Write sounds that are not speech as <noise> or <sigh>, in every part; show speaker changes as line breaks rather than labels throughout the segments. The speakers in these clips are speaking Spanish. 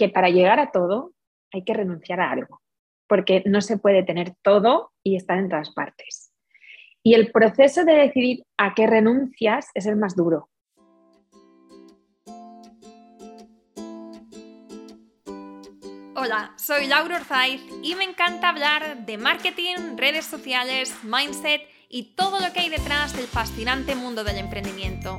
que para llegar a todo hay que renunciar a algo, porque no se puede tener todo y estar en todas partes. Y el proceso de decidir a qué renuncias es el más duro.
Hola, soy Laura Orzaiz y me encanta hablar de marketing, redes sociales, mindset y todo lo que hay detrás del fascinante mundo del emprendimiento.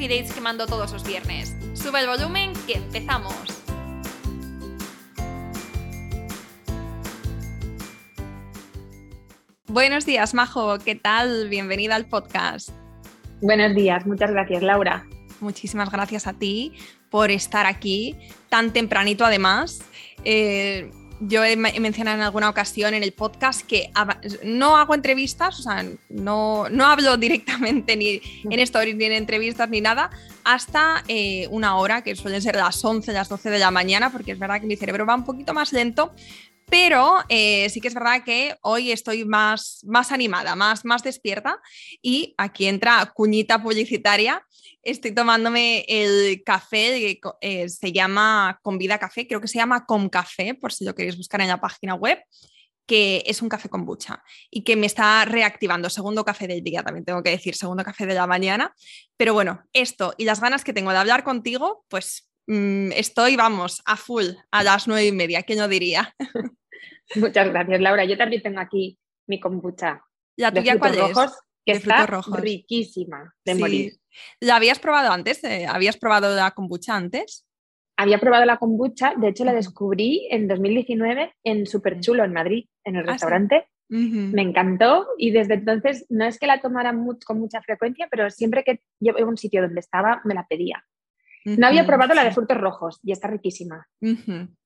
dates que mando todos los viernes. Sube el volumen que empezamos. Buenos días, Majo. ¿Qué tal? Bienvenida al podcast.
Buenos días, muchas gracias, Laura.
Muchísimas gracias a ti por estar aquí tan tempranito, además. Eh, yo he, mencionado en alguna ocasión en el podcast que no hago entrevistas, o sea, no, no hablo <laughs> directamente ni en stories ni en entrevistas ni nada, hasta eh, una hora, que suelen ser las 11, las 12 de la mañana, porque es verdad que mi cerebro va un poquito más lento, pero eh, sí que es verdad que hoy estoy más, más animada, más, más despierta y aquí entra cuñita publicitaria. Estoy tomándome el café, eh, se llama Convida Café, creo que se llama Com Café, por si lo queréis buscar en la página web que es un café con bucha y que me está reactivando. Segundo café del día, también tengo que decir, segundo café de la mañana. Pero bueno, esto y las ganas que tengo de hablar contigo, pues mm, estoy, vamos, a full a las nueve y media, ¿qué no diría? <laughs>
Muchas gracias, Laura. Yo también tengo aquí mi kombucha.
¿La tuya cuál
rojos, Que está riquísima de morir.
¿La habías probado antes? Eh, ¿Habías probado la kombucha antes?
Había probado la kombucha, de hecho la descubrí en 2019 en Super Chulo en Madrid, en el ah, restaurante. Me encantó y desde entonces no es que la tomara con mucha frecuencia, pero siempre que yo a un sitio donde estaba me la pedía. No había probado la de frutos rojos y está riquísima.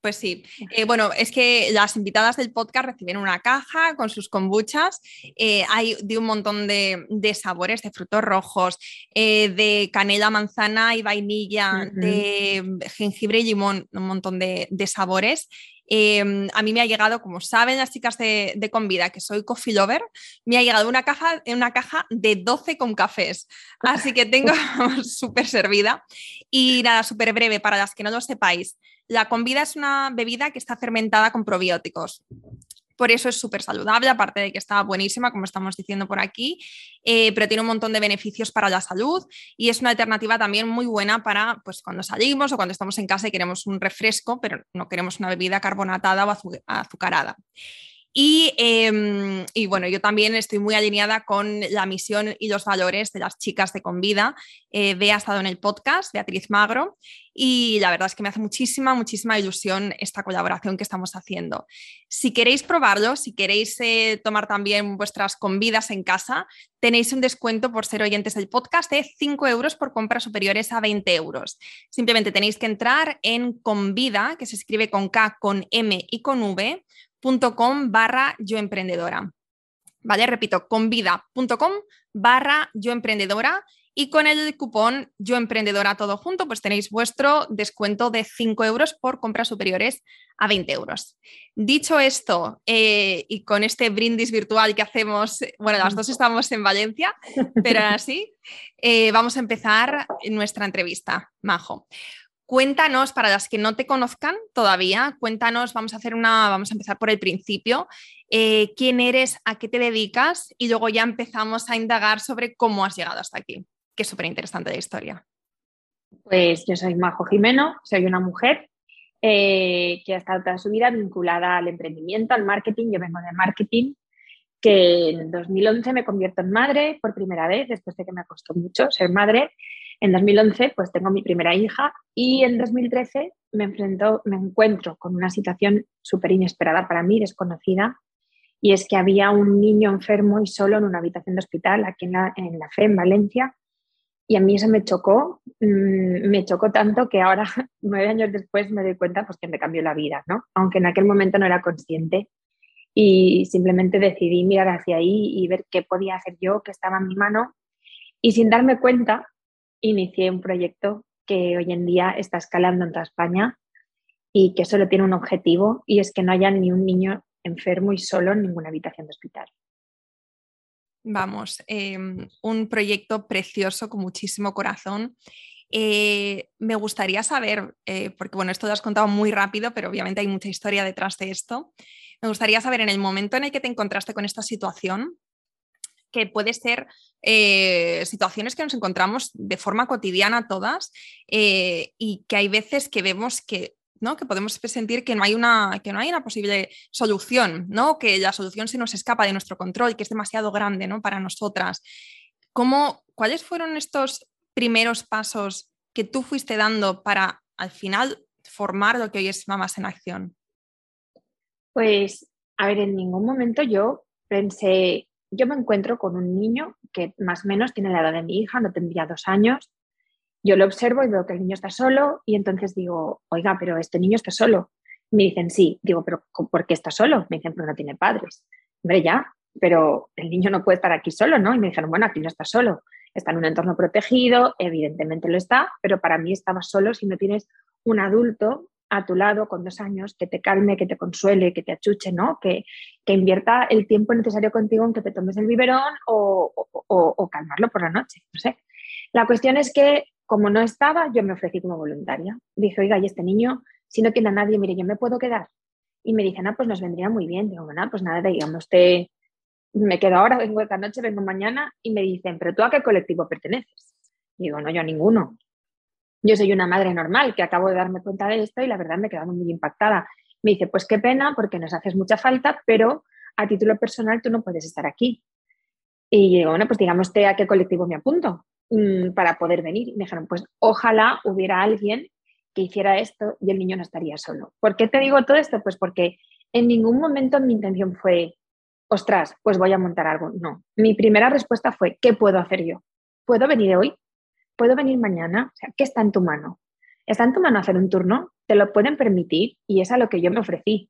Pues sí. Eh, bueno, es que las invitadas del podcast reciben una caja con sus kombuchas. Eh, hay de un montón de, sabores, de frutos rojos, eh, de canela, manzana y vainilla, de jengibre y limón, un montón de, de sabores. Em, a mí me ha llegado, como saben las chicas de, de Convida, que soy coffee lover, me ha llegado una caja, una caja de 12 con cafés. Así que tengo <laughs> <laughs> súper servida. Y nada, súper breve para las que no lo sepáis. La Convida es una bebida que está fermentada con probióticos. Por eso es súper saludable, aparte de que está buenísima, como estamos diciendo por aquí, eh, pero tiene un montón de beneficios para la salud y es una alternativa también muy buena para pues, cuando salimos o cuando estamos en casa y queremos un refresco, pero no queremos una bebida carbonatada o azucarada. Em, y, bueno, yo también estoy muy alineada con la misión y los valores de las chicas de Convida. Eh, ha estado en el podcast, Beatriz Magro, y la verdad es que me hace muchísima, muchísima ilusión esta colaboración que estamos haciendo. Si queréis probarlo, si queréis eh, tomar también vuestras convidas en casa, tenéis un descuento por ser oyentes del podcast de 5 euros por compras superiores a 20 euros. Simplemente tenéis que entrar en Convida, que se escribe con K, con M y con V com barra yo emprendedora. ¿Vale? Repito, convida.com barra yo emprendedora y con el cupón yo emprendedora todo junto, pues tenéis vuestro descuento de 5 euros por compras superiores a 20 euros. Dicho esto, eh, y con este brindis virtual que hacemos, bueno, las dos <laughs> estamos en Valencia, pero así, eh, vamos a empezar nuestra entrevista, Majo. Cuéntanos, para las que no te conozcan todavía, cuéntanos, vamos a hacer una, vamos a empezar por el principio. Eh, ¿Quién eres? ¿A qué te dedicas? Y luego ya empezamos a indagar sobre cómo has llegado hasta aquí, que es súper interesante la historia.
Pues yo soy Majo Jimeno, soy una mujer eh, que ha estado toda su vida vinculada al emprendimiento, al marketing. Yo vengo de marketing, que en 2011 me convierto en madre por primera vez, después de que me costó mucho ser madre. En 2011 pues tengo mi primera hija y en 2013 me, enfrento, me encuentro con una situación súper inesperada para mí, desconocida, y es que había un niño enfermo y solo en una habitación de hospital aquí en la, en la FE, en Valencia, Y a mí eso me chocó, mm, me chocó tanto que ahora, <laughs> nueve años después, me doy cuenta pues, que me cambió la vida, ¿no? Aunque en aquel momento no era consciente y simplemente decidí mirar hacia ahí y ver qué podía hacer yo, que estaba en mi mano. Y sin darme cuenta, inicié un proyecto que hoy en día está escalando en toda España y que solo tiene un objetivo y es que no haya ni un niño enfermo y solo en ninguna habitación de hospital.
Vamos, em, un proyecto precioso con muchísimo corazón. Eh, me gustaría saber, eh, porque bueno, esto lo has contado muy rápido, pero obviamente hay mucha historia detrás de esto. Me gustaría saber en el momento en el que te encontraste con esta situación, que puede ser eh, situaciones que nos encontramos de forma cotidiana todas y que hay veces que vemos que ¿no? que podemos sentir que no, hay una, que no hay una posible solución, ¿no? que la solución se nos escapa de nuestro control, que es demasiado grande ¿no? para nosotras. ¿Cómo, ¿Cuáles fueron estos primeros pasos que tú fuiste dando para al final formar lo que hoy es Mamás en Acción?
Pues, a ver, en ningún momento yo pensé, yo me encuentro con un niño que más o menos tiene la edad de mi hija, no tendría dos años, yo lo observo y veo que el niño está solo y entonces digo, oiga, pero este niño está solo. Me dicen, sí. Digo, pero ¿por qué está solo? Me dicen, pero no tiene padres. Hombre, ya, pero el niño no puede estar aquí solo, ¿no? Y me dijeron, bueno, aquí no está solo. Está en un entorno protegido, evidentemente lo está, pero para mí estaba solo si no tienes un adulto a tu lado con dos años que te calme, que te consuele, que te achuche, ¿no? Que, que invierta el tiempo necesario contigo en que te tomes el biberón o, o calmarlo por la noche, no sé. La cuestión es que como no estaba, yo me ofrecí como voluntaria. Dije, oiga, y este niño, si no tiene a nadie, mire, yo me puedo quedar. Y me dicen, ah, pues nos vendría muy bien. Digo, bueno, pues nada, digamos, usted, me quedo ahora, vengo esta noche, vengo mañana. Y me dicen, pero tú a qué colectivo perteneces? digo, no, yo a ninguno. Yo soy una madre normal que acabo de darme cuenta de esto y la verdad me he muy impactada. Me dice, pues qué pena porque nos haces mucha falta, pero a título personal tú no puedes estar aquí. Y digo, bueno, pues digamos, ¿a qué colectivo me apunto? Mm, para poder venir. Y me dijeron, pues ojalá hubiera alguien que hiciera esto y el niño no estaría solo. ¿Por qué te digo todo esto? Pues porque en ningún momento mi intención fue, ostras, pues voy a montar algo. No, mi primera respuesta fue, ¿qué puedo hacer yo? ¿Puedo venir hoy? ¿Puedo venir mañana? O sea, ¿qué está en tu mano? ¿Está en tu mano hacer un turno? ¿Te lo pueden permitir? Y es a lo que yo me ofrecí.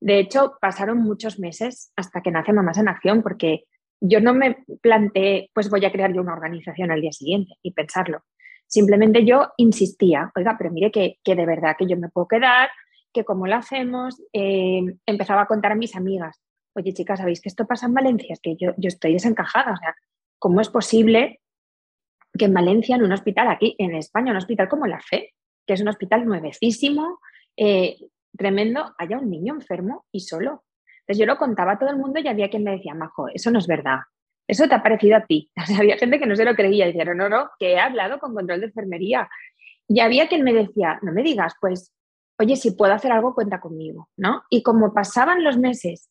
De hecho, pasaron muchos meses hasta que nace Mamás en Acción, porque yo no me planteé, pues voy a crear yo una organización al día siguiente y pensarlo. Simplemente yo insistía, oiga, pero mire que, de verdad que yo me puedo quedar, que cómo lo hacemos. Eh, empezaba a contar a mis amigas, oye chicas, ¿sabéis que esto pasa en Valencia? Es que yo, yo estoy desencajada, o sea, ¿cómo es posible que en Valencia, en un hospital aquí, en España, un hospital como la FE, que es un hospital nuevecísimo, eh, tremendo, haya un niño enfermo y solo? Entonces yo lo contaba a todo el mundo y había quien me decía, Majo, eso no es verdad. Eso te ha parecido a ti. <laughs> había gente que no se lo creía y decía, no, no, que he hablado con control de enfermería. Y había quien me decía, no me digas, pues, oye, si puedo hacer algo, cuenta conmigo, ¿no? Y como pasaban los meses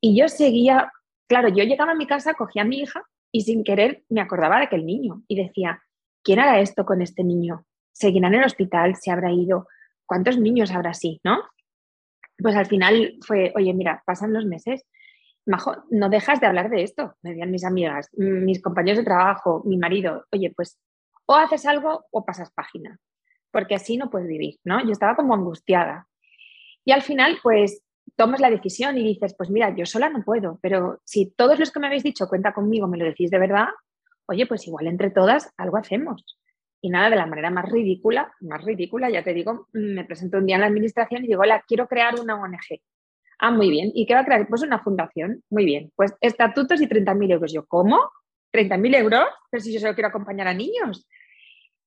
y yo seguía, claro, yo llegaba a mi casa, cogía a mi hija y sin querer me acordaba de aquel niño y decía, ¿quién hará esto con este niño? ¿Seguirá en el hospital? ¿Se habrá ido? ¿Cuántos niños habrá así? ¿No? pues al final fue, oye, mira, pasan los meses, Majo, no dejas de hablar de esto, me decían mis amigas, mis compañeros de trabajo, mi marido, oye, pues o haces algo o pasas página, porque así no puedes vivir, ¿no? Yo estaba como angustiada. Y al final, pues tomas la decisión y dices, pues mira, yo sola no puedo, pero si todos los que me habéis dicho cuenta conmigo, me lo decís de verdad, oye, pues igual entre todas algo hacemos. Y nada, de la manera más ridícula, más ridícula, ya te digo, me presento un día en la administración y digo, hola, quiero crear una ONG. Ah, muy bien. ¿Y qué va a crear? Pues una fundación. Muy bien. Pues estatutos y 30.000 euros. Yo, ¿cómo? ¿30.000 euros? Pero si yo solo quiero acompañar a niños.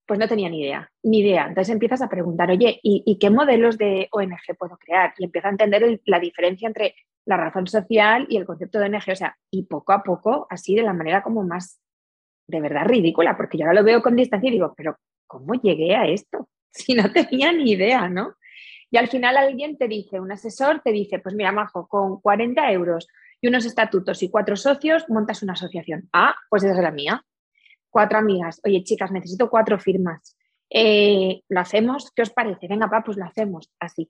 Pues no tenía ni idea, ni idea. Entonces empiezas a preguntar, oye, ¿y, qué modelos de ONG puedo crear? Y empieza a entender la diferencia entre la razón social y el concepto de ONG. O sea, y poco a poco, así de la manera como más de verdad ridícula, porque yo ahora lo veo con distancia y digo, pero ¿cómo llegué a esto? <laughs> Si no tenía ni idea, ¿no? Y al final alguien te dice, un asesor te dice, pues mira, Majo, con 40 euros y unos estatutos y cuatro socios, montas una asociación. Ah, pues esa es la mía. Cuatro amigas. Oye, chicas, necesito cuatro firmas. Eh, ¿Lo hacemos? ¿Qué os parece? Venga, pa, pues lo hacemos. Así.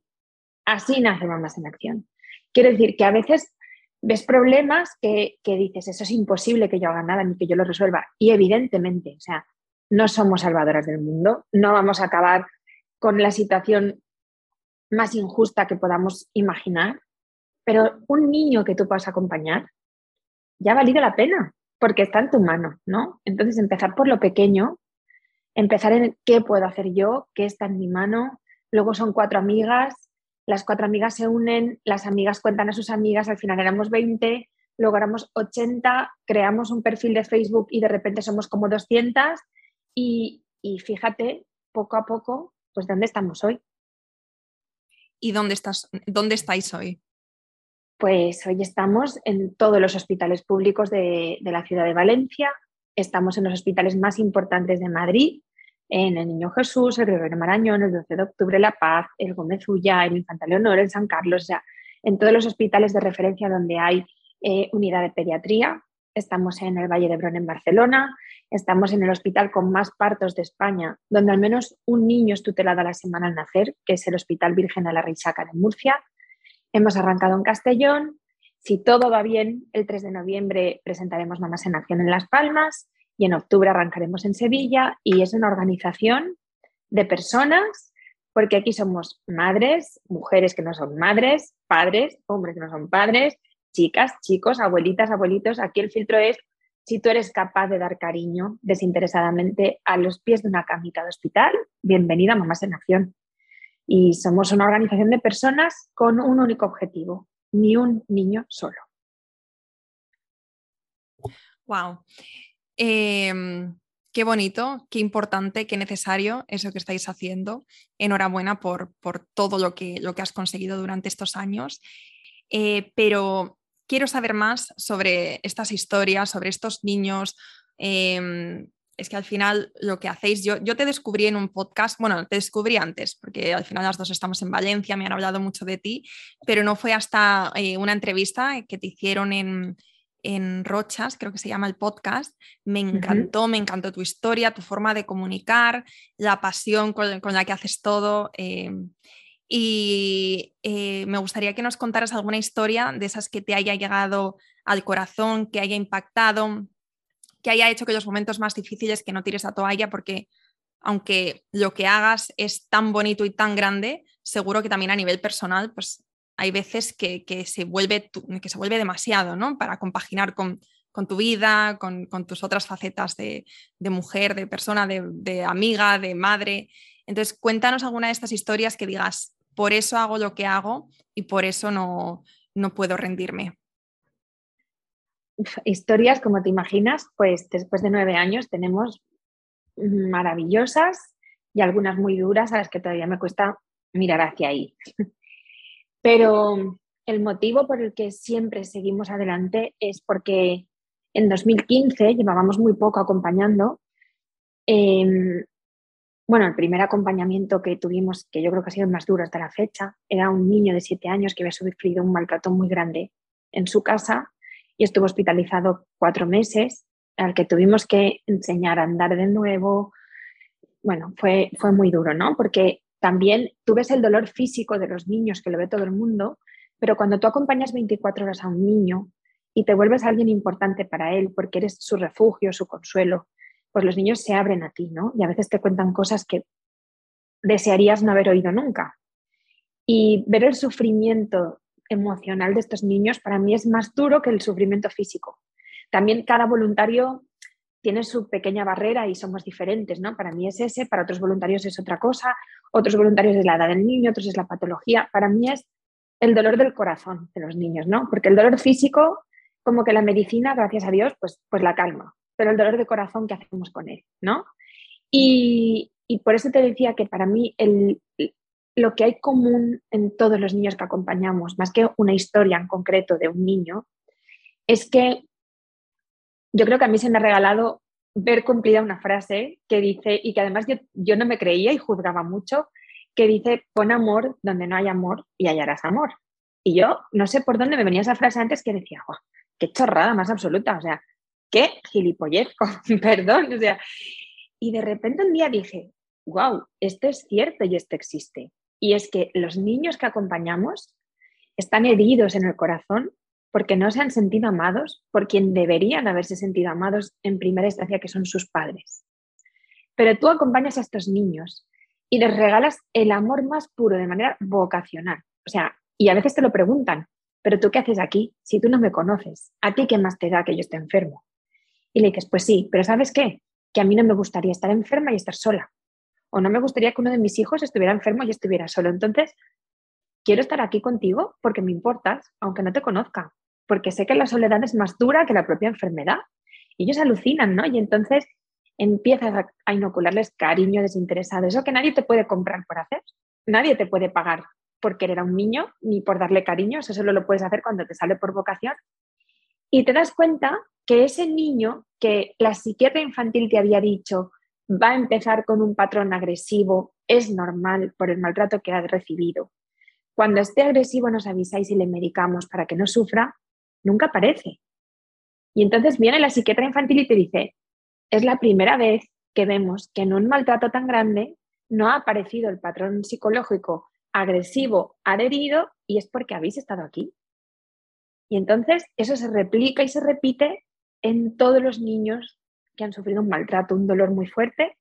Así nace Mamás en Acción. Quiero decir que a veces ves problemas que, dices, eso es imposible que yo haga nada ni que yo lo resuelva. Y evidentemente, o sea, no somos salvadoras del mundo, no vamos a acabar con la situación más injusta que podamos imaginar, pero un niño que tú puedas acompañar ya ha valido la pena, porque está en tu mano, ¿no? Entonces empezar por lo pequeño, empezar en qué puedo hacer yo, qué está en mi mano, luego son cuatro amigas, las cuatro amigas se unen, las amigas cuentan a sus amigas, al final éramos 20, luego éramos 80, creamos un perfil de Facebook y de repente somos como 200 y, y fíjate, poco a poco, pues dónde estamos hoy.
¿Y dónde, estás, dónde estáis hoy?
Pues hoy estamos en todos los hospitales públicos de, la ciudad de Valencia, estamos en los hospitales más importantes de Madrid, en el Niño Jesús, el Gregorio Marañón, el 12 de octubre La Paz, el Gómez Ulla, el Infanta Leonor, el San Carlos, o sea, en todos los hospitales de referencia donde hay eh, unidad de pediatría. Estamos en el Valle de Brón en Barcelona, estamos en el hospital con más partos de España, donde al menos un niño es tutelado a la semana al nacer, que es el Hospital Virgen de la Richaca de Murcia. Hemos arrancado en Castellón. Si todo va bien, el 3 de noviembre presentaremos Mamás en Acción en Las Palmas y en octubre arrancaremos en Sevilla y es una organización de personas, porque aquí somos madres, mujeres que no son madres, padres, hombres que no son padres, chicas, chicos, abuelitas, abuelitos. Aquí el filtro es si tú eres capaz de dar cariño desinteresadamente a los pies de una camita de hospital, bienvenida a Mamás en Acción. Y somos una organización de personas con un único objetivo, ni un niño solo.
Wow. Em, qué bonito, qué importante, qué necesario eso que estáis haciendo. Enhorabuena por, por todo lo que, lo que has conseguido durante estos años. Eh, pero quiero saber más sobre estas historias, sobre estos niños. Em, es que al final lo que hacéis, yo, yo te descubrí en un podcast, bueno, te descubrí antes, porque al final las dos estamos en Valencia, me han hablado mucho de ti, pero no fue hasta eh, una entrevista que te hicieron en, en Rochas, creo que se llama el podcast. Me encantó, me encantó tu historia, tu forma de comunicar, la pasión con, la que haces todo. Em, y eh, me gustaría que nos contaras alguna historia de esas que te haya llegado al corazón, que haya impactado, que haya hecho que los momentos más difíciles que no tires a toalla, porque aunque lo que hagas es tan bonito y tan grande, seguro que también a nivel personal, pues hay veces que, se, vuelve, que se vuelve demasiado, ¿no? Para compaginar con, tu vida, con, tus otras facetas de, mujer, de persona, de, de, amiga, de madre. Entonces, cuéntanos alguna de estas historias que digas, por eso hago lo que hago y por eso no, no puedo rendirme
historias, como te imaginas, pues después de nueve años tenemos maravillosas y algunas muy duras a las que todavía me cuesta mirar hacia ahí. Pero el motivo por el que siempre seguimos adelante es porque en 2015 llevábamos muy poco acompañando. Em, bueno, el primer acompañamiento que tuvimos, que yo creo que ha sido el más duro hasta la fecha, era un niño de siete años que había sufrido un maltrato muy grande en su casa y estuvo hospitalizado cuatro meses, al que tuvimos que enseñar a andar de nuevo. Bueno, fue, fue muy duro, ¿no? Porque también tú ves el dolor físico de los niños, que lo ve todo el mundo, pero cuando tú acompañas 24 horas a un niño y te vuelves alguien importante para él porque eres su refugio, su consuelo, pues los niños se abren a ti, ¿no? Y a veces te cuentan cosas que desearías no haber oído nunca. Y ver el sufrimiento emocional de estos niños para mí es más duro que el sufrimiento físico. También cada voluntario tiene su pequeña barrera y somos diferentes, ¿no? Para mí es ese, para otros voluntarios es otra cosa, otros voluntarios es la edad del niño, otros es la patología. Para mí es el dolor del corazón de los niños, ¿no? Porque el dolor físico, como que la medicina, gracias a Dios, pues, pues la calma, pero el dolor de corazón, ¿qué hacemos con él, ¿no? Y, y por eso te decía que para mí el, lo que hay común en todos los niños que acompañamos, más que una historia en concreto de un niño, es que yo creo que a mí se me ha regalado ver cumplida una frase que dice, y que además yo, no me creía y juzgaba mucho, que dice, pon amor donde no hay amor y hallarás amor. Y yo no sé por dónde me venía esa frase antes que decía, qué chorrada más absoluta, o sea, qué gilipollez, <laughs> perdón, o sea, y de repente un día dije, wow, esto es cierto y esto existe. Y es que los niños que acompañamos están heridos en el corazón porque no se han sentido amados por quien deberían haberse sentido amados en primera instancia, que son sus padres. pero tú acompañas a estos niños y les regalas el amor más puro de manera vocacional. O sea, y a veces te lo preguntan, pero tú qué haces aquí si tú no me conoces? ¿A ti qué más te da que yo esté enfermo? Y le dices, pues sí, pero ¿sabes qué? Que a mí no me gustaría estar enferma y estar sola. O no me gustaría que uno de mis hijos estuviera enfermo y estuviera solo. Entonces, quiero estar aquí contigo porque me importas, aunque no te conozca, porque sé que la soledad es más dura que la propia enfermedad. Y ellos alucinan, ¿no? Y entonces empiezas a, inocularles cariño desinteresado, eso que nadie te puede comprar por hacer, nadie te puede pagar por querer a un niño ni por darle cariño, eso solo lo puedes hacer cuando te sale por vocación. Y te das cuenta que ese niño que la psiquiatra infantil te había dicho va a empezar con un patrón agresivo, es normal por el maltrato que ha recibido. Cuando esté agresivo nos avisáis y le medicamos para que no sufra, nunca aparece. Y entonces viene la psiquiatra infantil y te dice, es la primera vez que vemos que en un maltrato tan grande no ha aparecido el patrón psicológico agresivo adherido y es porque habéis estado aquí. Y entonces eso se replica y se repite en todos los niños que han sufrido un maltrato, un dolor muy fuerte,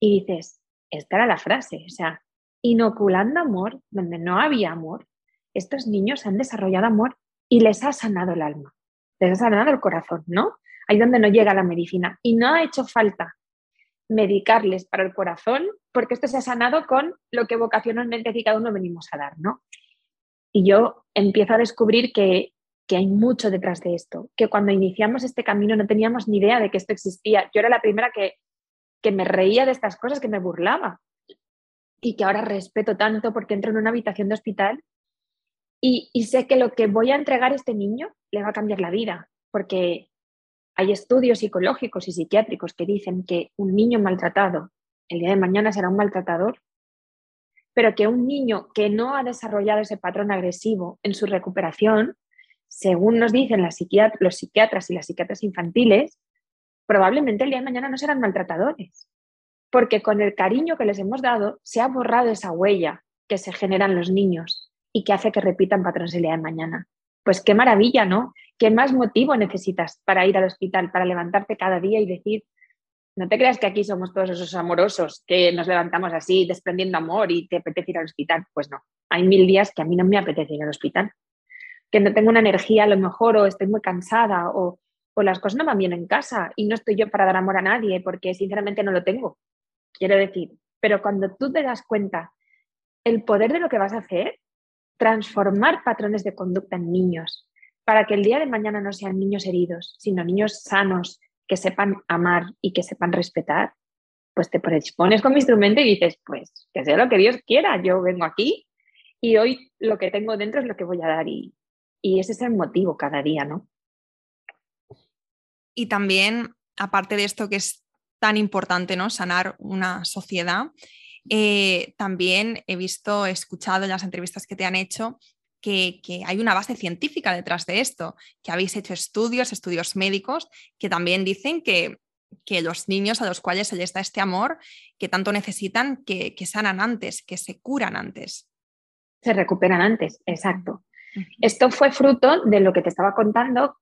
y dices, esta era la frase, o sea, inoculando amor donde no había amor, estos niños han desarrollado amor y les ha sanado el alma, les ha sanado el corazón, ¿no? Ahí donde no llega la medicina. Y no ha hecho falta medicarles para el corazón, porque esto se ha sanado con lo que vocacionalmente y cada uno venimos a dar, ¿no? Y yo empiezo a descubrir que, que hay mucho detrás de esto, que cuando iniciamos este camino no teníamos ni idea de que esto existía. Yo era la primera que, que me reía de estas cosas, que me burlaba y que ahora respeto tanto porque entro en una habitación de hospital y, y, sé que lo que voy a entregar a este niño le va a cambiar la vida, porque hay estudios psicológicos y psiquiátricos que dicen que un niño maltratado el día de mañana será un maltratador, pero que un niño que no ha desarrollado ese patrón agresivo en su recuperación, según nos dicen los psiquiatras y las psiquiatras infantiles, probablemente el día de mañana no serán maltratadores, porque con el cariño que les hemos dado se ha borrado esa huella que se generan los niños y que hace que repitan patrones el día de mañana. Pues qué maravilla, ¿no? ¿Qué más motivo necesitas para ir al hospital, para levantarte cada día y decir, no te creas que aquí somos todos esos amorosos que nos levantamos así desprendiendo amor y te apetece ir al hospital? Pues no, hay mil días que a mí no me apetece ir al hospital, que no tengo una energía a lo mejor o estoy muy cansada o, las cosas no van bien en casa y no estoy yo para dar amor a nadie porque sinceramente no lo tengo. Quiero decir, pero cuando tú te das cuenta el poder de lo que vas a hacer, transformar patrones de conducta en niños, para que el día de mañana no sean niños heridos, sino niños sanos que sepan amar y que sepan respetar, pues te pones con mi instrumento y dices, pues que sea lo que Dios quiera, yo vengo aquí y hoy lo que tengo dentro es lo que voy a dar y, y ese es el motivo cada día, ¿no?
Y también, aparte de esto que es tan importante, ¿no? Sanar una sociedad, eh, también he visto, he escuchado en las entrevistas que te han hecho que, hay una base científica detrás de esto, que habéis hecho estudios, estudios médicos, que también dicen que, los niños a los cuales se les da este amor que tanto necesitan, que, sanan antes, que se curan antes.
Se recuperan antes, exacto. Esto fue fruto de lo que te estaba contando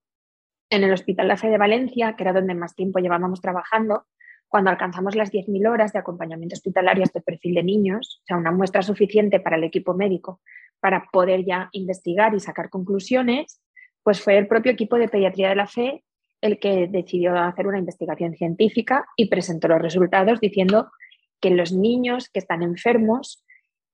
en el Hospital La Fe de Valencia, que era donde más tiempo llevábamos trabajando, cuando alcanzamos las 10.000 horas de acompañamiento hospitalario a este perfil de niños, o sea, una muestra suficiente para el equipo médico para poder ya investigar y sacar conclusiones, pues fue el propio equipo de pediatría de la fe el que decidió hacer una investigación científica y presentó los resultados diciendo que los niños que están enfermos,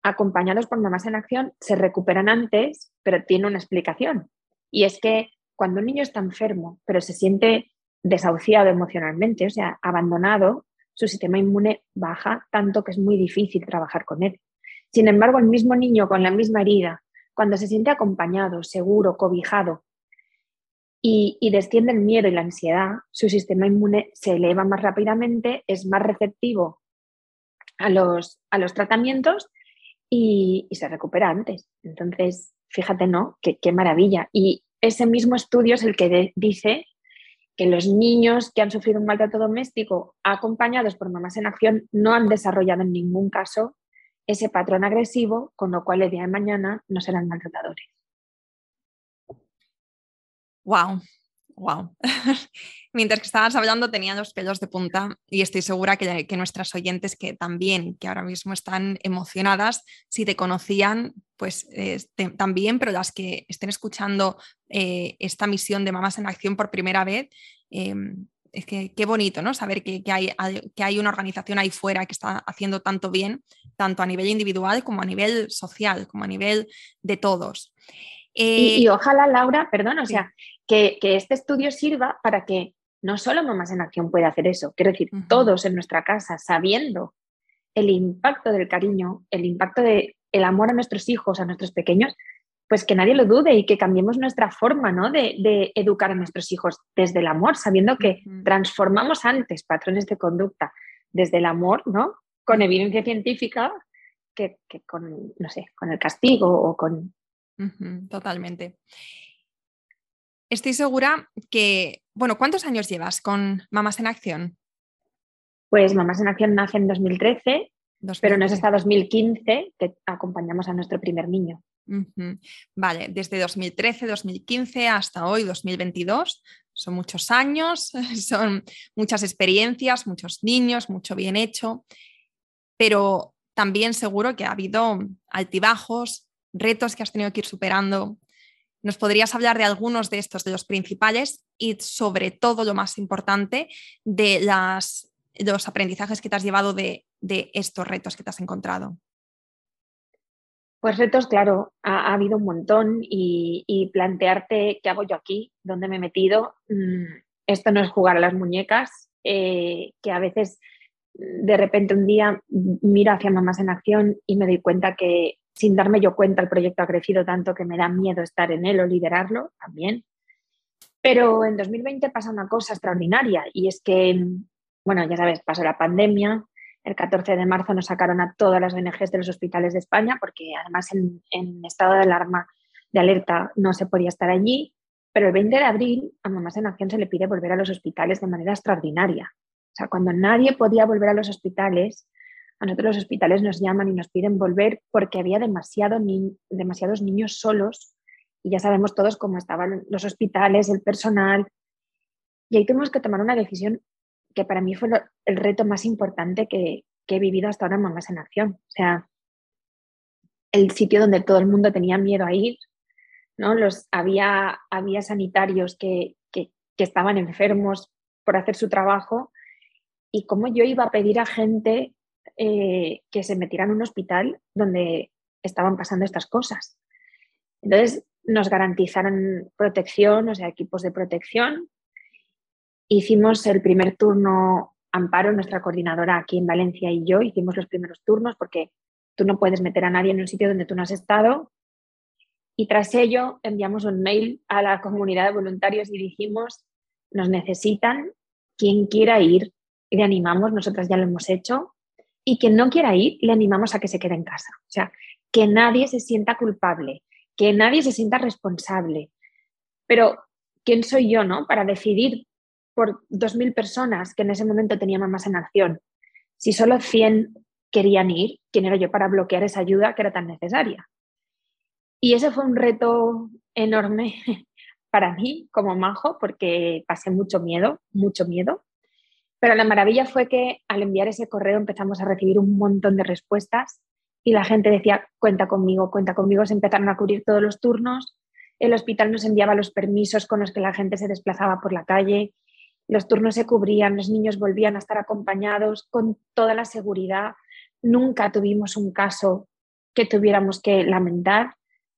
acompañados por mamás en acción, se recuperan antes, pero tiene una explicación. Y es que cuando un niño está enfermo, pero se siente desahuciado emocionalmente, o sea, abandonado, su sistema inmune baja tanto que es muy difícil trabajar con él. Sin embargo, el mismo niño con la misma herida, cuando se siente acompañado, seguro, cobijado y, desciende el miedo y la ansiedad, su sistema inmune se eleva más rápidamente, es más receptivo a los, a los tratamientos y, se recupera antes. Entonces, fíjate, ¿no? Qué, maravilla. Y ese mismo estudio es el que dice que los niños que han sufrido un maltrato doméstico acompañados por mamás en acción no han desarrollado en ningún caso ese patrón agresivo, con lo cual el día de mañana no serán maltratadores.
Wow, Wow. <laughs> Mientras que estabas hablando tenía los pelos de punta y estoy segura que, nuestras oyentes que también, que ahora mismo están emocionadas, si te conocían, pues también, pero las que estén escuchando eh, esta misión de Mamás en Acción por primera vez, em, es que qué bonito, ¿no? Saber que, hay, que hay una organización ahí fuera que está haciendo tanto bien, tanto a nivel individual como a nivel social, como a nivel de todos.
Y, eh, ojalá, Laura, perdón, o sea, que, este estudio sirva para que no solo Mamás en Acción pueda hacer eso, quiero decir, todos en nuestra casa, sabiendo el impacto del cariño, el impacto del el amor a nuestros hijos, a nuestros pequeños, pues que nadie lo dude y que cambiemos nuestra forma ¿no? de, educar a nuestros hijos desde el amor, sabiendo que transformamos antes patrones de conducta desde el amor, ¿no? con evidencia científica, que, con, no sé, con el castigo o con...
totalmente. Estoy segura que, bueno, ¿cuántos años llevas con Mamás en Acción?
Pues Mamás en Acción nace en 2013, pero no es hasta 2015 que acompañamos a nuestro primer niño.
Vale, desde 2013, 2015 hasta hoy, 2022, son muchos años, <laughs> son muchas experiencias, muchos niños, mucho bien hecho, pero también seguro que ha habido altibajos, retos que has tenido que ir superando. ¿Nos podrías hablar de algunos de estos, de los principales y sobre todo lo más importante, de las, los aprendizajes que te has llevado de, estos retos que te has encontrado?
Pues retos, claro, ha, habido un montón y, plantearte qué hago yo aquí, dónde me he metido. Mm, esto no es jugar a las muñecas, eh, que a veces de repente un día miro hacia Mamás en Acción y me doy cuenta que sin darme yo cuenta el proyecto ha crecido tanto que me da miedo estar en él o liderarlo también. Pero en 2020 pasa una cosa extraordinaria y es que, bueno, ya sabes, pasó la pandemia, el 14 de marzo nos sacaron a todas las ONGs de los hospitales de España porque además en, estado de alarma, de alerta, no se podía estar allí, pero el 20 de abril a Mamás en Acción se le pide volver a los hospitales de manera extraordinaria. O sea, cuando nadie podía volver a los hospitales, a nosotros los hospitales nos llaman y nos piden volver porque había demasiado demasiados niños solos y ya sabemos todos cómo estaban los hospitales, el personal. Y ahí tuvimos que tomar una decisión que para mí fue el reto más importante que, he vivido hasta ahora en Mamás en Acción. O sea, el sitio donde todo el mundo tenía miedo a ir, ¿no? Los, había, había sanitarios que, que, que estaban enfermos por hacer su trabajo y cómo yo iba a pedir a gente eh, que se metieran en un hospital donde estaban pasando estas cosas. Entonces nos garantizaron protección, o sea, equipos de protección. Hicimos el primer turno, Amparo, nuestra coordinadora aquí en Valencia y yo, hicimos los primeros turnos porque tú no puedes meter a nadie en un sitio donde tú no has estado. Y tras ello enviamos un mail a la comunidad de voluntarios y dijimos, nos necesitan, quien quiera ir, le animamos, nosotras ya lo hemos hecho, y quien no quiera ir, le animamos a que se quede en casa. O sea, que nadie se sienta culpable, que nadie se sienta responsable. Pero, ¿quién soy yo, no? Para decidir por 2.000 personas que en ese momento tenían mamás en acción, si solo 100 querían ir, ¿quién era yo para bloquear esa ayuda que era tan necesaria? Y ese fue un reto enorme <laughs> para mí como majo, porque pasé mucho miedo, mucho miedo. Pero la maravilla fue que al enviar ese correo empezamos a recibir un montón de respuestas y la gente decía, cuenta conmigo, cuenta conmigo. Se empezaron a cubrir todos los turnos. El hospital nos enviaba los permisos con los que la gente se desplazaba por la calle. Los turnos se cubrían, los niños volvían a estar acompañados con toda la seguridad. Nunca tuvimos un caso que tuviéramos que lamentar.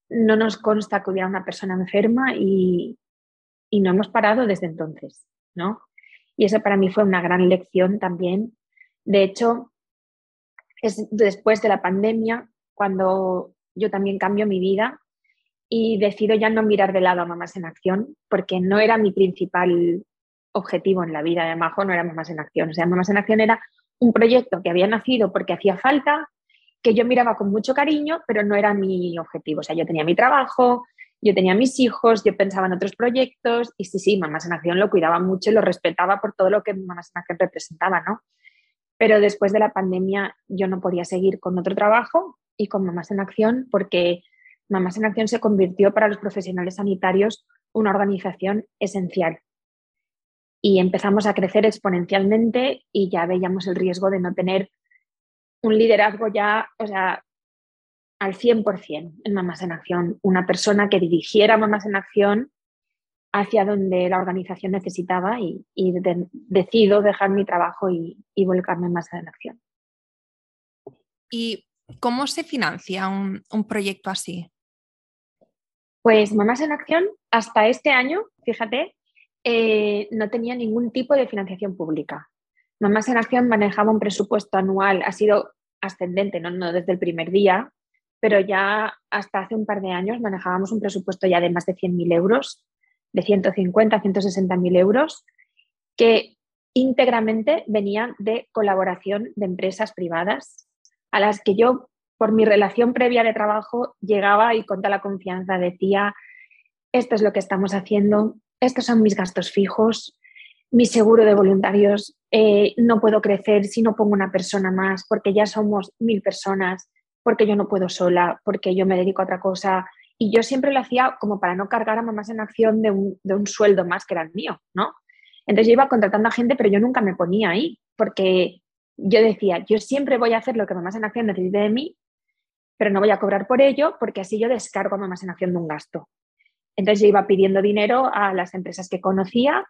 No nos consta que hubiera una persona enferma y, y no hemos parado desde entonces, ¿no? Y eso para mí fue una gran lección también. De hecho, es después de la pandemia cuando yo también cambio mi vida y decido ya no mirar de lado a Mamás en Acción, porque no era mi principal objetivo en la vida de Majo, no era Mamás en Acción. O sea, Mamás en Acción era un proyecto que había nacido porque hacía falta, que yo miraba con mucho cariño, pero no era mi objetivo. O sea, yo tenía mi trabajo, yo tenía mis hijos, yo pensaba en otros proyectos y sí, sí, Mamás en Acción lo cuidaba mucho y lo respetaba por todo lo que Mamás en Acción representaba, ¿no? Pero después de la pandemia yo no podía seguir con otro trabajo y con Mamás en Acción porque Mamás en Acción se convirtió para los profesionales sanitarios una organización esencial. y empezamos a crecer exponencialmente y ya veíamos el riesgo de no tener un liderazgo ya, o sea, al 100% en Mamás en Acción, una persona que dirigiera Mamás en Acción hacia donde la organización necesitaba y, decido dejar mi trabajo y, volcarme más en acción.
¿Y cómo se financia un, proyecto así?
Pues Mamás en Acción, hasta este año, fíjate, eh, no tenía ningún tipo de financiación pública. Mamás en Acción manejaba un presupuesto anual, ha sido ascendente, no, no desde el primer día, pero ya hasta hace un par de años manejábamos un presupuesto ya de más de 100.000 euros de 150 a 160 mil euros que íntegramente venían de colaboración de empresas privadas a las que yo, por mi relación previa de trabajo, llegaba y con toda la confianza decía, esto es lo que estamos haciendo, estos son mis gastos fijos, mi seguro de voluntarios, eh, no puedo crecer si no pongo una persona más, porque ya somos mil personas, porque yo no puedo sola, porque yo me dedico a otra cosa, y yo siempre lo hacía como para no cargar a mamás en acción de un, de un sueldo más que era el mío, ¿no? Entonces yo iba contratando a gente, pero yo nunca me ponía ahí, porque yo decía, yo siempre voy a hacer lo que mamás en acción necesite de mí, pero no voy a cobrar por ello, porque así yo descargo a mamás en acción de un gasto. Entonces yo iba pidiendo dinero a las empresas que conocía,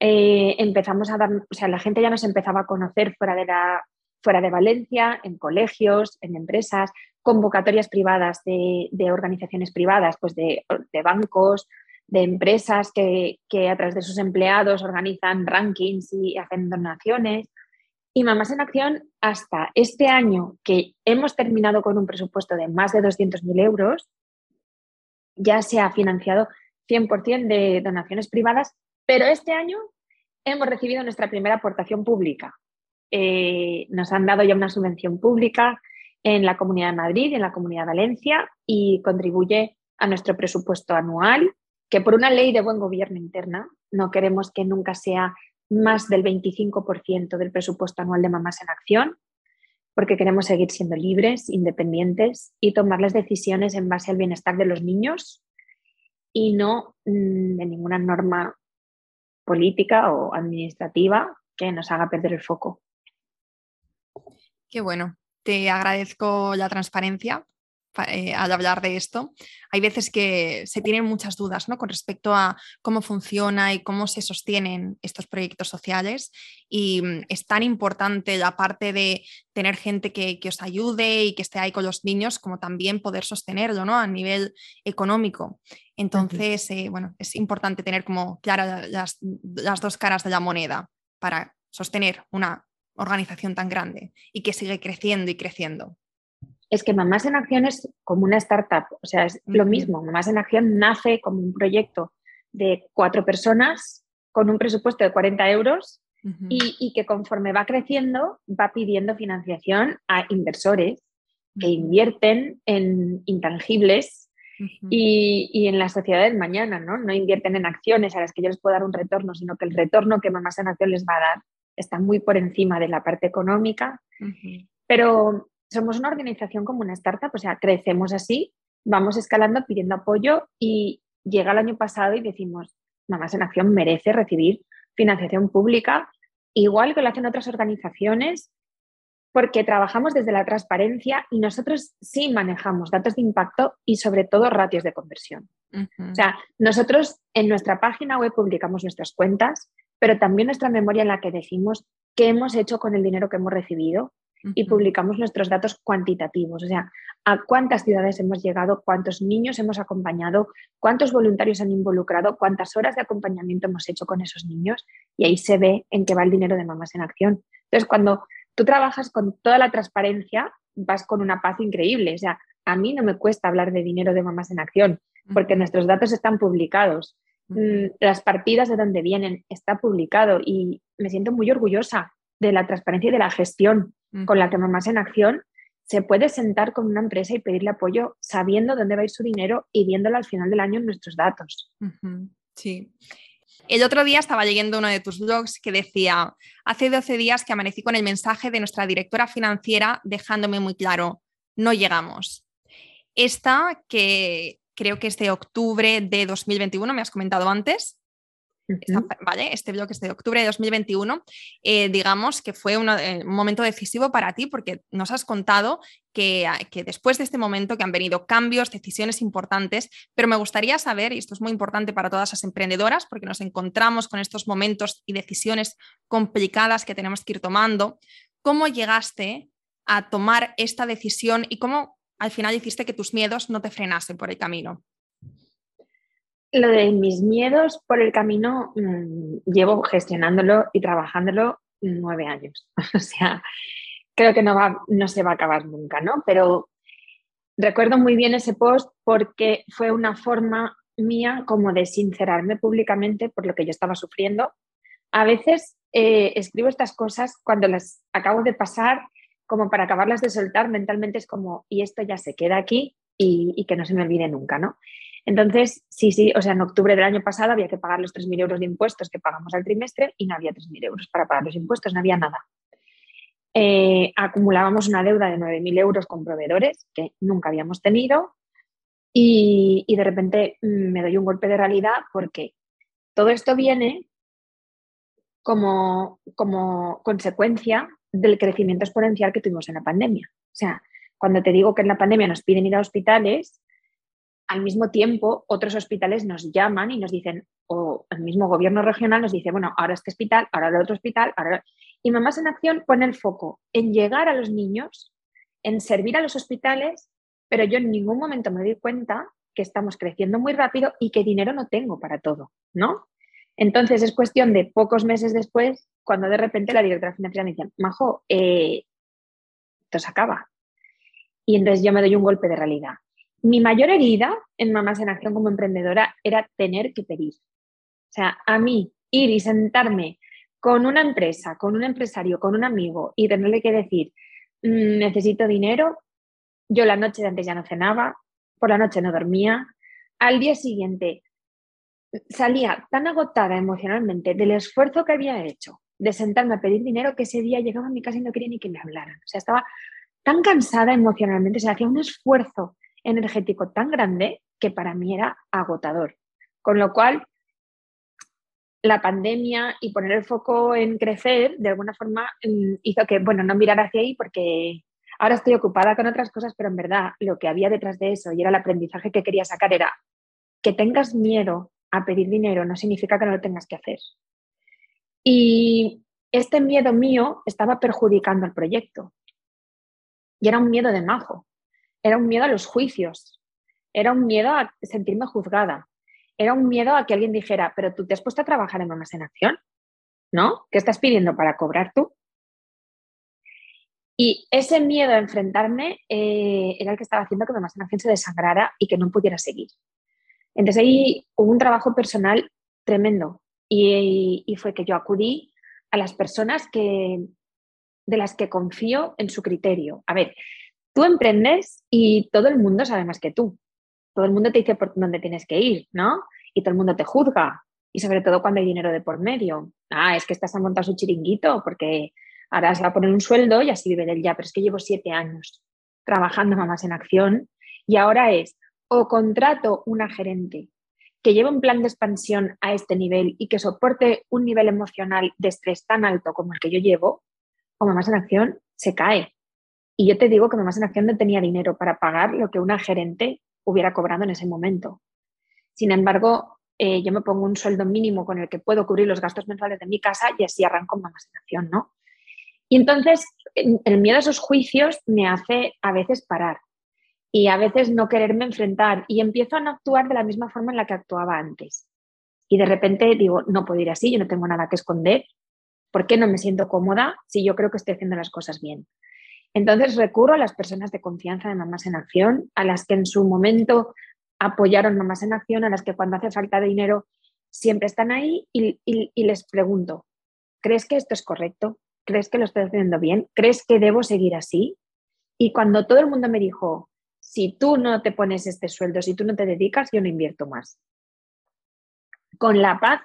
eh, empezamos a dar, o sea, la gente ya nos empezaba a conocer fuera de, la, fuera de Valencia, en colegios, en empresas, convocatorias privadas de, organizaciones privadas, pues de, bancos, de empresas que, a través de sus empleados organizan rankings y hacen donaciones. Y Mamás en Acción, hasta este año que hemos terminado con un presupuesto de más de 200.000 euros, ya se ha financiado 100% de donaciones privadas, pero este año hemos recibido nuestra primera aportación pública. Eh, nos han dado ya una subvención pública en la Comunidad de Madrid en la Comunidad de Valencia y contribuye a nuestro presupuesto anual, que por una ley de buen gobierno interna no queremos que nunca sea más del 25% del presupuesto anual de Mamás en Acción, porque queremos seguir siendo libres, independientes y tomar las decisiones en base al bienestar de los niños y no mm, de ninguna norma política o administrativa que nos haga perder el foco.
Qué bueno, te agradezco la transparencia eh, al hablar de esto. Hay veces que se tienen muchas dudas ¿no? con respecto a cómo funciona y cómo se sostienen estos proyectos sociales y mm, es tan importante la parte de tener gente que, os ayude y que esté ahí con los niños como también poder sostenerlo ¿no? a nivel económico. Entonces, eh, bueno, es importante tener como claras las dos caras de la moneda para sostener una organización tan grande y que sigue creciendo y creciendo?
Es que Mamás en Acción es como una startup, o sea, es lo mismo. Mamás en Acción nace como un proyecto de cuatro personas con un presupuesto de 40 euros y, que conforme va creciendo va pidiendo financiación a inversores que invierten en intangibles y, y, en la sociedad del mañana, ¿no? No invierten en acciones a las que yo les puedo dar un retorno, sino que el retorno que Mamás en Acción les va a dar está muy por encima de la parte económica, pero somos una organización como una startup, o sea, crecemos así, vamos escalando pidiendo apoyo y llega el año pasado y decimos, Mamás en Acción merece recibir financiación pública, igual que lo hacen otras organizaciones, porque trabajamos desde la transparencia y nosotros sí manejamos datos de impacto y sobre todo ratios de conversión. O sea, nosotros en nuestra página web publicamos nuestras cuentas, pero también nuestra memoria en la que decimos qué hemos hecho con el dinero que hemos recibido y publicamos nuestros datos cuantitativos, o sea, a cuántas ciudades hemos llegado, cuántos niños hemos acompañado, cuántos voluntarios han involucrado, cuántas horas de acompañamiento hemos hecho con esos niños y ahí se ve en qué va el dinero de Mamás en Acción. Entonces, cuando tú trabajas con toda la transparencia, vas con una paz increíble, o sea, a mí no me cuesta hablar de dinero de Mamás en Acción porque nuestros datos están publicados. Mm, las partidas de dónde vienen, está publicado y me siento muy orgullosa de la transparencia y de la gestión con la que Mamás en Acción se puede sentar con una empresa y pedirle apoyo sabiendo dónde va a ir su dinero y viéndolo al final del año en nuestros datos.
Sí. El otro día estaba leyendo uno de tus blogs que decía, hace 12 días que amanecí con el mensaje de nuestra directora financiera dejándome muy claro, no llegamos. Esta que creo que es de octubre de 2021, me has comentado antes. ¿vale? Este blog es de octubre de 2021, eh, digamos que fue eh, un momento decisivo para ti porque nos has contado que, ah, que, después de este momento que han venido cambios, decisiones importantes, pero me gustaría saber, y esto es muy importante para todas las emprendedoras, porque nos encontramos con estos momentos y decisiones complicadas que tenemos que ir tomando, ¿cómo llegaste a tomar esta decisión y cómo al final hiciste que tus miedos no te frenasen por el camino?
Lo de mis miedos por el camino mm, llevo gestionándolo y trabajándolo nueve años. <laughs> o sea, creo que no, va, no se va a acabar nunca, ¿no? Pero recuerdo muy bien ese post porque fue una forma mía como de sincerarme públicamente por lo que yo estaba sufriendo. A veces eh, escribo estas cosas cuando las acabo de pasar, como para acabarlas de soltar mentalmente, es como, y esto ya se queda aquí y, y que no se me olvide nunca, ¿no? Entonces, sí, sí, o sea, en octubre del año pasado había que pagar los 3.000 euros de impuestos que pagamos al trimestre y no había 3.000 euros para pagar los impuestos, no había nada. Eh, acumulábamos una deuda de 9.000 euros con proveedores que nunca habíamos tenido y, de repente mm, me doy un golpe de realidad porque todo esto viene como, como consecuencia del crecimiento exponencial que tuvimos en la pandemia. O sea, cuando te digo que en la pandemia nos piden ir a hospitales, al mismo tiempo otros hospitales nos llaman y nos dicen, o el mismo gobierno regional nos dice, bueno, ahora este hospital, ahora el otro hospital, ahora... Y Mamás en Acción pone el foco en llegar a los niños, en servir a los hospitales, pero yo en ningún momento me doy cuenta que estamos creciendo muy rápido y que dinero no tengo para todo, ¿no? Entonces es cuestión de pocos meses después, cuando de repente la directora financiera me dice, Majo, eh, esto se acaba. Y entonces yo me doy un golpe de realidad mi mayor herida en Mamás en Acción como emprendedora era tener que pedir. O sea, a mí ir y sentarme con una empresa, con un empresario, con un amigo y tenerle que decir, mm, necesito dinero, yo la noche de antes ya no cenaba, por la noche no dormía, al día siguiente salía tan agotada emocionalmente del esfuerzo que había hecho de sentarme a pedir dinero que ese día llegaba a mi casa y no quería ni que me hablaran. O sea, estaba tan cansada emocionalmente, se hacía un esfuerzo energético tan grande que para mí era agotador. Con lo cual, la pandemia y poner el foco en crecer, de alguna forma, mm, hizo que, bueno, no mirar hacia ahí porque ahora estoy ocupada con otras cosas, pero en verdad lo que había detrás de eso y era el aprendizaje que quería sacar era que tengas miedo a pedir dinero no significa que no lo tengas que hacer. Y este miedo mío estaba perjudicando el proyecto. Y era un miedo de majo era un miedo a los juicios, era un miedo a sentirme juzgada, era un miedo a que alguien dijera, pero tú te has puesto a trabajar en Mamás en Acción, ¿no? ¿Qué estás pidiendo para cobrar tú? Y ese miedo a enfrentarme eh, era el que estaba haciendo que Mamás en Acción se desangrara y que no pudiera seguir. Entonces ahí hubo un trabajo personal tremendo y, fue que yo acudí a las personas que, de las que confío en su criterio. A ver, Tú emprendes y todo el mundo sabe más que tú. Todo el mundo te dice por dónde tienes que ir, ¿no? Y todo el mundo te juzga. Y sobre todo cuando hay dinero de por medio. Ah, es que estás a montar su chiringuito porque ahora se va a poner un sueldo y así vive del ya. Pero es que llevo siete años trabajando mamás en acción y ahora es o contrato una gerente que lleve un plan de expansión a este nivel y que soporte un nivel emocional de estrés tan alto como el que yo llevo, o mamás en acción se cae. Y yo te digo que Mamás en Acción no tenía dinero para pagar lo que una gerente hubiera cobrado en ese momento. Sin embargo, eh, yo me pongo un sueldo mínimo con el que puedo cubrir los gastos mensuales de mi casa y así arranco Mamás en Acción, ¿no? Y entonces el miedo a esos juicios me hace a veces parar y a veces no quererme enfrentar y empiezo a no actuar de la misma forma en la que actuaba antes. Y de repente digo, no puedo ir así, yo no tengo nada que esconder. ¿Por qué no me siento cómoda si yo creo que estoy haciendo las cosas bien? Entonces recurro a las personas de confianza de Mamás en Acción, a las que en su momento apoyaron Mamás en Acción, a las que cuando hace falta dinero siempre están ahí y, les pregunto, ¿crees que esto es correcto? ¿Crees que lo estoy haciendo bien? ¿Crees que debo seguir así? Y cuando todo el mundo me dijo, si tú no te pones este sueldo, si tú no te dedicas, yo no invierto más. Con la paz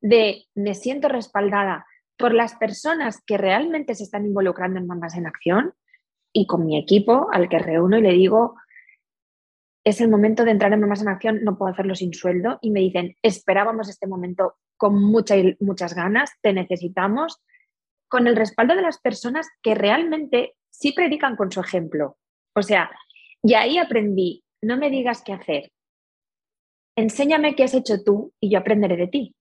de me siento respaldada por las personas que realmente se están involucrando en Mamás en Acción, y con mi equipo al que reúno y le digo, es el momento de entrar en Mamás en Acción, no puedo hacerlo sin sueldo. Y me dicen, esperábamos este momento con muchas ganas, te necesitamos, con el respaldo de las personas que realmente sí predican con su ejemplo. O sea, y ahí aprendí, no me digas qué hacer, enséñame qué has hecho tú y yo aprenderé de ti.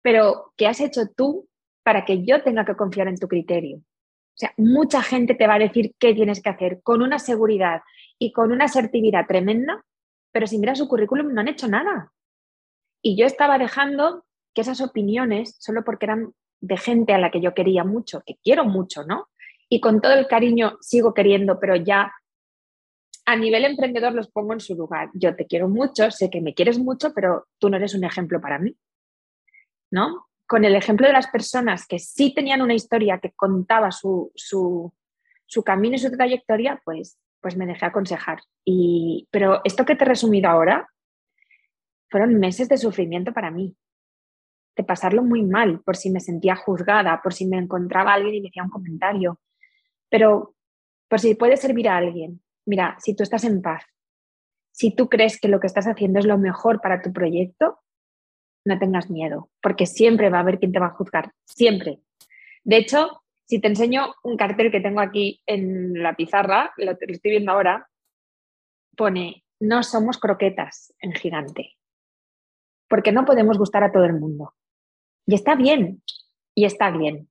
Pero, ¿qué has hecho tú para que yo tenga que confiar en tu criterio? O sea, mucha gente te va a decir qué tienes que hacer con una seguridad y con una asertividad tremenda, pero si miras su currículum no han hecho nada. Y yo estaba dejando que esas opiniones, solo porque eran de gente a la que yo quería mucho, que quiero mucho, ¿no? Y con todo el cariño sigo queriendo, pero ya a nivel emprendedor los pongo en su lugar. Yo te quiero mucho, sé que me quieres mucho, pero tú no eres un ejemplo para mí, ¿no? Con el ejemplo de las personas que sí tenían una historia que contaba su, su, su camino y su trayectoria, pues, pues me dejé aconsejar. Y, pero esto que te he resumido ahora fueron meses de sufrimiento para mí, de pasarlo muy mal, por si me sentía juzgada, por si me encontraba alguien y me hacía un comentario. Pero por si puede servir a alguien, mira, si tú estás en paz, si tú crees que lo que estás haciendo es lo mejor para tu proyecto, no tengas miedo, porque siempre va a haber quien te va a juzgar, siempre. De hecho, si te enseño un cartel que tengo aquí en la pizarra, lo, estoy viendo ahora, pone, no somos croquetas en gigante, porque no podemos gustar a todo el mundo. Y está bien, y está bien.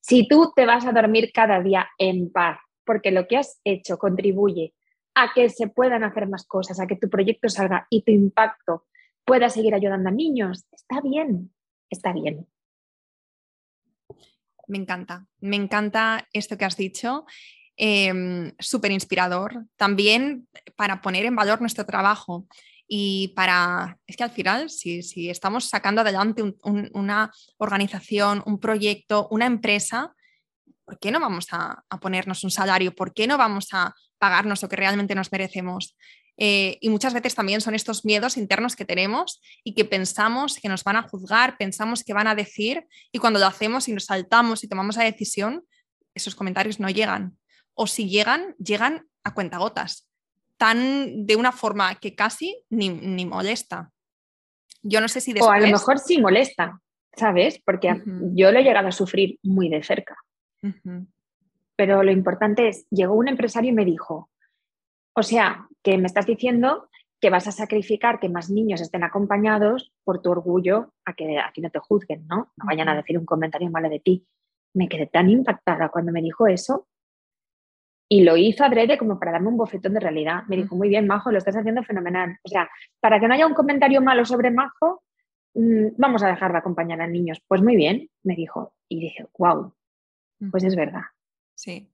Si tú te vas a dormir cada día en paz, porque lo que has hecho contribuye a que se puedan hacer más cosas, a que tu proyecto salga y tu impacto pueda seguir ayudando a niños, está bien, está bien.
Me encanta, me encanta esto que has dicho. Em, súper inspirador. También para poner en valor nuestro trabajo y para, es que al final, si, si estamos sacando adelante una organización, un proyecto, una empresa, ¿por qué no vamos a, ponernos un salario? ¿Por qué no vamos a pagarnos lo que realmente nos merecemos? Eh, y muchas veces también son estos miedos internos que tenemos y que pensamos que nos van a juzgar, pensamos que van a decir y cuando lo hacemos y nos saltamos y tomamos la decisión, esos comentarios no llegan. O si llegan, llegan a cuentagotas, tan de una forma que casi ni, molesta. Yo no sé si
O a lo mejor sí molesta, ¿sabes? Porque yo lo he llegado a sufrir muy de cerca. Pero lo importante es, llegó un empresario y me dijo, o sea, que me estás diciendo que vas a sacrificar que más niños estén acompañados por tu orgullo a que aquí no te juzguen, ¿no? No vayan a decir un comentario malo de ti. Me quedé tan impactada cuando me dijo eso y lo hizo adrede como para darme un bofetón de realidad. Me dijo, muy bien, Majo, lo estás haciendo fenomenal. O sea, para que no haya un comentario malo sobre Majo, mm, vamos a dejar de acompañar a niños. Pues muy bien, me dijo. Y dije, wow, pues es verdad.
Sí.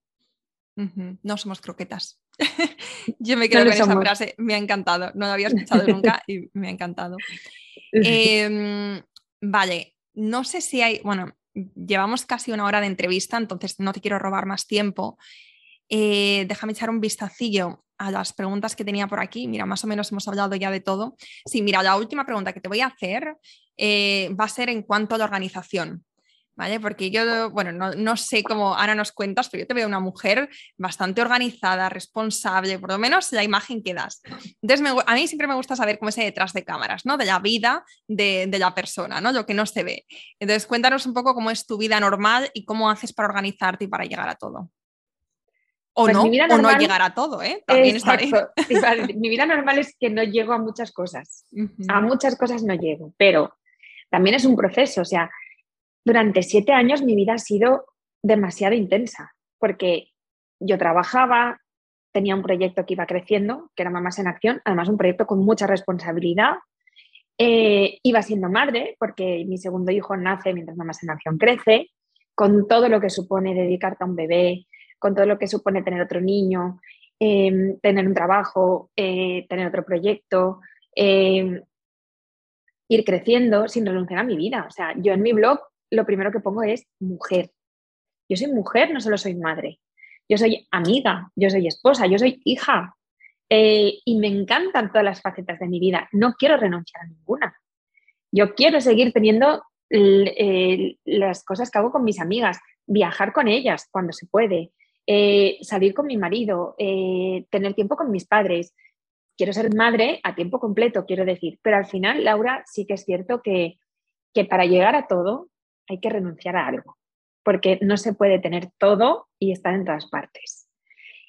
No somos croquetas. <laughs> Yo me quedo con esa frase, me ha encantado. No la había escuchado nunca y me ha encantado. <laughs> Em, vale, no sé si hay, bueno, llevamos casi una hora de entrevista, entonces no te quiero robar más tiempo. Eh, déjame echar un vistacillo a las preguntas que tenía por aquí. Mira, más o menos hemos hablado ya de todo. Sí, mira, la última pregunta que te voy a hacer eh, va a ser en cuanto a la organización. Porque yo, bueno, no, sé cómo Ana nos cuentas, pero yo te veo una mujer bastante organizada, responsable, por lo menos la imagen que das. Entonces, a mí siempre me gusta saber cómo es detrás de cámaras, ¿no? De la vida de, la persona, ¿no? Lo que no se ve. Entonces, cuéntanos un poco cómo es tu vida normal y cómo haces para organizarte y para llegar a todo. O pues no, o no llegar a todo, ¿eh? También está
mi vida normal es que no llego a muchas cosas. <laughs> A muchas cosas no llego, pero también es un proceso, o sea, durante siete años mi vida ha sido demasiado intensa, porque yo trabajaba, tenía un proyecto que iba creciendo, que era Mamás en Acción, además un proyecto con mucha responsabilidad. Eh, iba siendo madre, porque mi segundo hijo nace mientras Mamás en Acción crece, con todo lo que supone dedicarte a un bebé, con todo lo que supone tener otro niño, em, tener un trabajo, eh, tener otro proyecto, em, ir creciendo sin renunciar a mi vida. O sea, yo en mi blog lo primero que pongo es mujer. Yo soy mujer, no solo soy madre. Yo soy amiga, yo soy esposa, yo soy hija. Eh, y me encantan todas las facetas de mi vida. No quiero renunciar a ninguna. Yo quiero seguir teniendo las cosas que hago con mis amigas, viajar con ellas cuando se puede, eh, salir con mi marido, eh, tener tiempo con mis padres. Quiero ser madre a tiempo completo, quiero decir. Pero al final, Laura, sí que es cierto que que para llegar a todo hay que renunciar a algo, porque no se puede tener todo y estar en todas partes.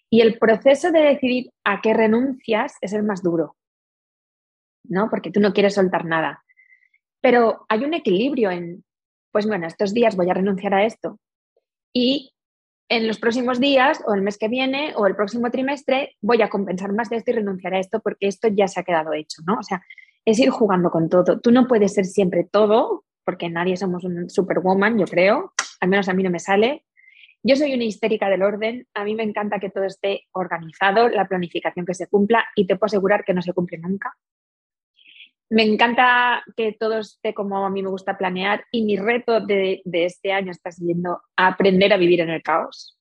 Y el proceso de decidir a qué renuncias es el más duro, ¿no? Porque tú no quieres soltar nada. Pero hay un equilibrio en, pues bueno, estos días voy a renunciar a esto y en los próximos días o el mes que viene o el próximo trimestre voy a compensar más de esto y renunciar a esto porque esto ya se ha quedado hecho, ¿no? O sea, es ir jugando con todo. Tú no puedes ser siempre todo, porque nadie somos un superwoman, yo creo, al menos a mí no me sale. Yo soy una histérica del orden, a mí me encanta que todo esté organizado, la planificación que se cumpla y te puedo asegurar que no se cumple nunca. Me encanta que todo esté como a mí me gusta planear y mi reto de, este año está siendo aprender a vivir en el caos.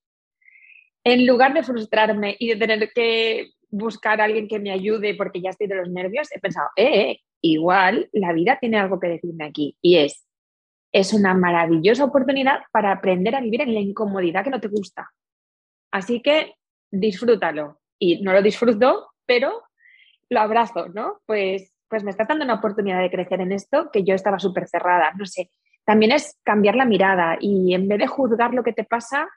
En lugar de frustrarme y de tener que buscar a alguien que me ayude porque ya estoy de los nervios, he pensado, eh, eh, igual la vida tiene algo que decirme aquí y es, es una maravillosa oportunidad para aprender a vivir en la incomodidad que no te gusta. Así que disfrútalo. Y no lo disfruto, pero lo abrazo, ¿no? Pues, pues me está dando una oportunidad de crecer en esto que yo estaba súper cerrada, no sé. También es cambiar la mirada y en vez de juzgar lo que te pasa,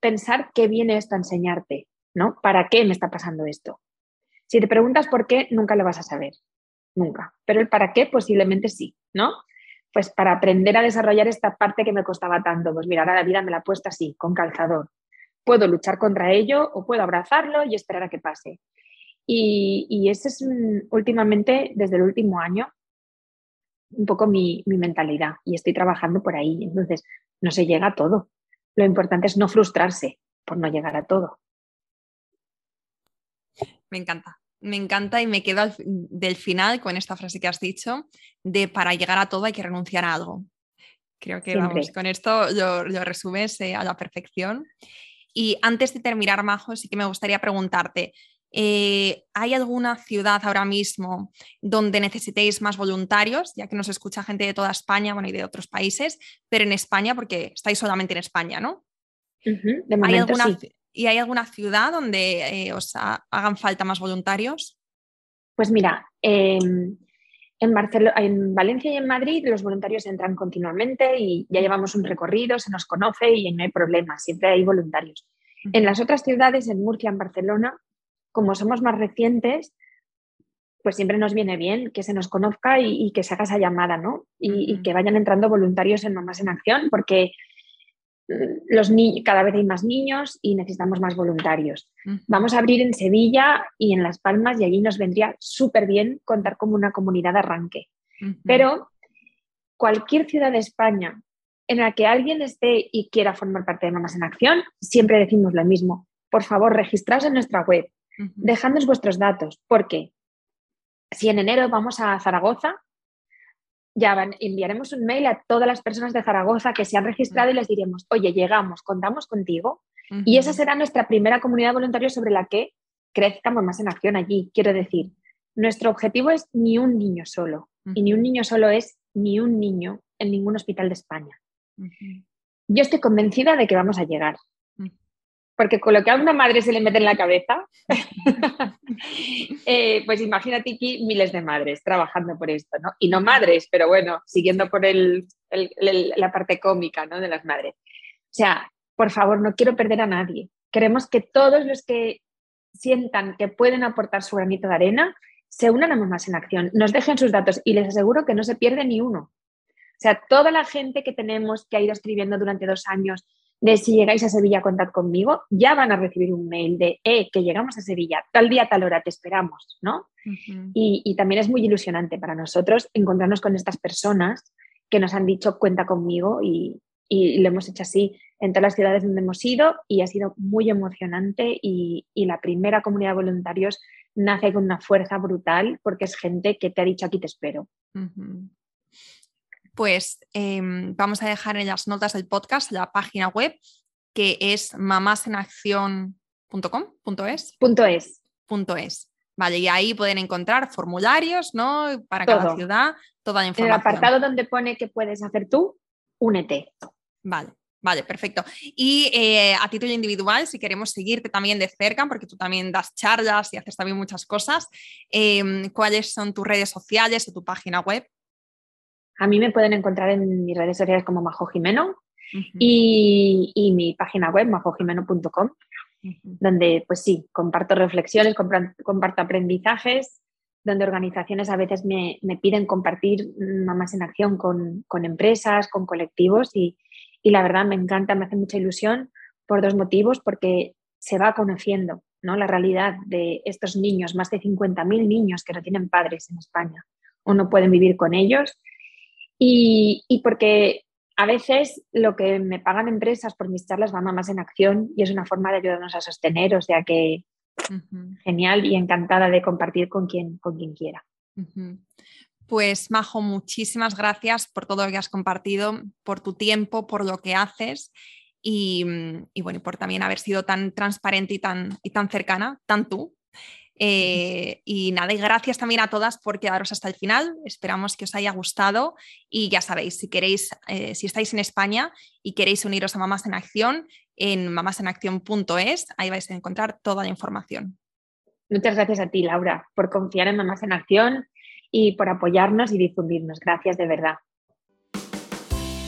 pensar qué viene esto a enseñarte. ¿no? ¿Para qué me está pasando esto? Si te preguntas por qué, nunca lo vas a saber, nunca. Pero el para qué posiblemente sí, ¿no? Pues para aprender a desarrollar esta parte que me costaba tanto, pues mira, ahora la vida me la ha puesto así, con calzador. Puedo luchar contra ello o puedo abrazarlo y esperar a que pase. Y, ese es últimamente, desde el último año, un poco mi mentalidad y estoy trabajando por ahí. Entonces, no se llega a todo. Lo importante es no frustrarse por no llegar a todo
me encanta. Me encanta y me quedo del final con esta frase que has dicho de para llegar a todo hay que renunciar a algo. Creo que vamos, con esto lo, resumes eh, a la perfección. Y antes de terminar, Majo, sí que me gustaría preguntarte, eh, ¿hay alguna ciudad ahora mismo donde necesitéis más voluntarios? Ya que nos escucha gente de toda España, bueno, y de otros países, pero en España, porque estáis solamente en España, ¿no? ¿Hay alguna, ¿Y hay alguna ciudad donde eh, os hagan falta más voluntarios?
Pues mira, em, en, en Valencia y en Madrid los voluntarios entran continuamente y ya llevamos un recorrido, se nos conoce y no hay problema, siempre hay voluntarios. En las otras ciudades, en Murcia, en Barcelona, como somos más recientes, pues siempre nos viene bien que se nos conozca y, que se haga esa llamada, ¿no? Y, y, que vayan entrando voluntarios en Mamás en Acción, porque los cada vez hay más niños y necesitamos más voluntarios. Vamos a abrir en Sevilla y en Las Palmas y allí nos vendría súper bien contar como una comunidad de arranque. Pero cualquier ciudad de España en la que alguien esté y quiera formar parte de Mamás en Acción, siempre decimos lo mismo. Por favor, registraos en nuestra web, dejadnos vuestros datos, porque si en enero vamos a Zaragoza, ya enviaremos un mail a todas las personas de Zaragoza que se han registrado y les diremos, oye, llegamos, contamos contigo. Y esa será nuestra primera comunidad voluntaria sobre la que crezcamos más en acción allí. Quiero decir, nuestro objetivo es ni un niño solo. Y ni un niño solo es ni un niño en ningún hospital de España. Yo estoy convencida de que vamos a llegar porque con lo que a una madre se le mete en la cabeza, <laughs> eh, pues imagínate aquí miles de madres trabajando por esto, ¿no? Y no madres, pero bueno, siguiendo por la parte cómica, ¿no? De las madres. O sea, por favor, no quiero perder a nadie. Queremos que todos los que sientan que pueden aportar su granito de arena se unan a Mamás en Acción, nos dejen sus datos y les aseguro que no se pierde ni uno. O sea, toda la gente que tenemos que ha ido escribiendo durante dos años de si llegáis a Sevilla, contad conmigo, ya van a recibir un mail de, eh, que llegamos a Sevilla, tal día, tal hora, te esperamos, ¿no? y, también es muy ilusionante para nosotros encontrarnos con estas personas que nos han dicho, cuenta conmigo y, lo hemos hecho así en todas las ciudades donde hemos ido y ha sido muy emocionante y, la primera comunidad de voluntarios nace con una fuerza brutal porque es gente que te ha dicho aquí te espero
pues em, vamos a dejar en las notas del podcast la página web que es mamasenacción.com.es.
Punto es.
Punto es. Vale, y ahí pueden encontrar formularios, ¿no? Para cada ciudad, toda la información.
En el apartado donde pone que puedes hacer tú, únete.
Vale, Vale, perfecto. Y eh, a título individual, si queremos seguirte también de cerca, porque tú también das charlas y haces también muchas cosas, em, ¿cuáles son tus redes sociales o tu página web?
A mí me pueden encontrar en mis redes sociales como Majo Jimeno y, mi página web, majojimeno.com, donde pues sí, comparto reflexiones, comparto aprendizajes, donde organizaciones a veces me, piden compartir mamás en acción con, empresas, con colectivos y, la verdad me encanta, me hace mucha ilusión por dos motivos, porque se va conociendo ¿no? la realidad de estos niños, más de 50.000 niños que no tienen padres en España o no pueden vivir con ellos y, porque a veces lo que me pagan empresas por mis charlas va más en acción y es una forma de ayudarnos a sostener, o sea que genial y encantada de compartir con quien, con quien quiera.
Pues Majo, muchísimas gracias por todo lo que has compartido, por tu tiempo, por lo que haces y, y bueno, por también haber sido tan transparente y tan, y tan cercana, tan tú, eh, y nada, y gracias también a todas por quedaros hasta el final. Esperamos que os haya gustado y ya sabéis, si queréis, eh, si estáis en España y queréis uniros a Mamás en Acción, en mamasenacción.es, ahí vais a encontrar toda la información.
Muchas gracias a ti, Laura, por confiar en Mamás en Acción y por apoyarnos y difundirnos. Gracias de verdad.